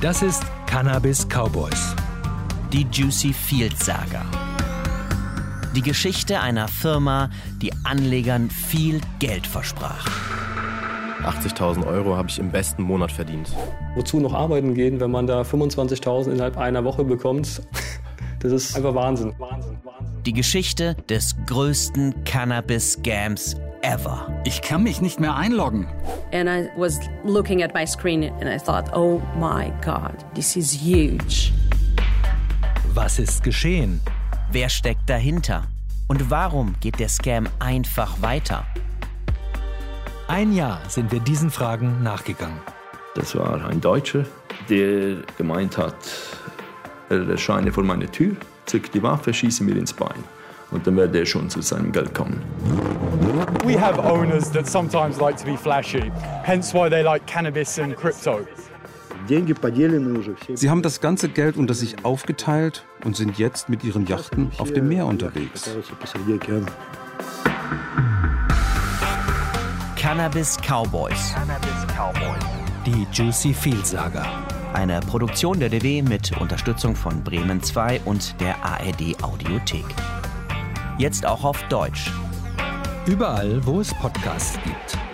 Das ist Cannabis Cowboys. Die Juicy Field Saga. Die Geschichte einer Firma, die Anlegern viel Geld versprach. 80.000 Euro habe ich im besten Monat verdient. Wozu noch arbeiten gehen, wenn man da 25.000 innerhalb einer Woche bekommt? Das ist einfach Wahnsinn. Wahnsinn, Wahnsinn. Die Geschichte des größten Cannabis-Scams ever. Ich kann mich nicht mehr einloggen. And I was looking at my screen and I thought, oh my God, this is huge. Was ist geschehen? Wer steckt dahinter? Und warum geht der Scam einfach weiter? Ein Jahr sind wir diesen Fragen nachgegangen. Das war ein Deutscher, der gemeint hat, er erscheine vor meiner Tür, zückt die Waffe, schieße mir ins Bein. Und dann werde er schon zu seinem Geld kommen. We have owners that sometimes like to be flashy, hence why they like cannabis and crypto. Sie haben das ganze Geld unter sich aufgeteilt und sind jetzt mit ihren Yachten auf dem Meer unterwegs. Cannabis Cowboys. Die Juicy Field Saga. Eine Produktion der DW mit Unterstützung von Bremen 2 und der ARD Audiothek. Jetzt auch auf Deutsch. Überall, wo es Podcasts gibt.